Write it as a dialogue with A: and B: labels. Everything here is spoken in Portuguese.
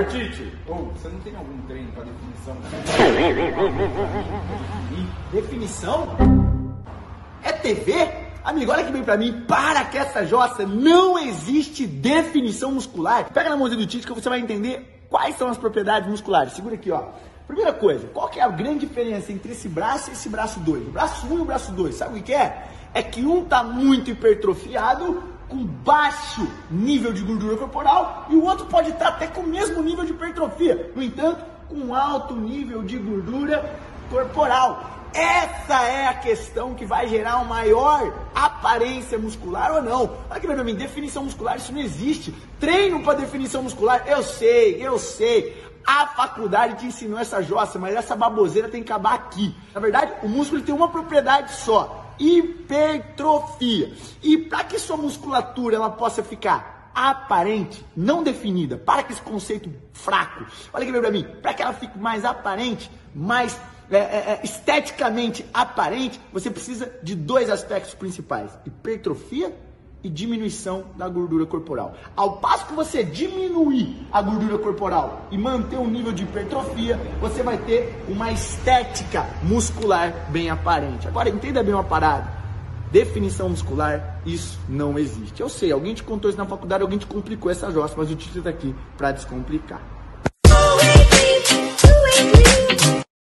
A: Ô, Tite, ô, você não tem algum treino pra definição?
B: Definição? É TV? Amigo, olha que bem pra mim, para que essa jossa, não existe definição muscular. Pega na mãozinha do Tite que você vai entender quais são as propriedades musculares. Segura aqui, ó. Primeira coisa, qual que é a grande diferença entre esse braço e esse braço 2? O braço 1 um e o braço 2, sabe o que é? É que um tá muito hipertrofiado, com baixo nível de gordura corporal, e o outro pode estar até com o mesmo nível de hipertrofia, no entanto, com alto nível de gordura corporal. Essa é a questão que vai gerar uma maior aparência muscular ou não. Olha aqui pra mim, definição muscular, isso não existe. Treino para definição muscular, eu sei, eu sei. A faculdade te ensinou essa jossa, mas essa baboseira tem que acabar aqui. Na verdade, o músculo tem uma propriedade só: hipertrofia. E para que sua musculatura ela possa ficar aparente, não definida, para que esse conceito fraco, olha aqui pra mim, para que ela fique mais aparente, mais é, é, é, esteticamente aparente, você precisa de dois aspectos principais: hipertrofia e diminuição da gordura corporal. Ao passo que você diminuir a gordura corporal e manter um nível de hipertrofia, você vai ter uma estética muscular bem aparente. Agora entenda bem uma parada. Definição muscular, isso não existe. Eu sei, alguém te contou isso na faculdade, alguém te complicou essa jossa, mas o título está aqui para descomplicar.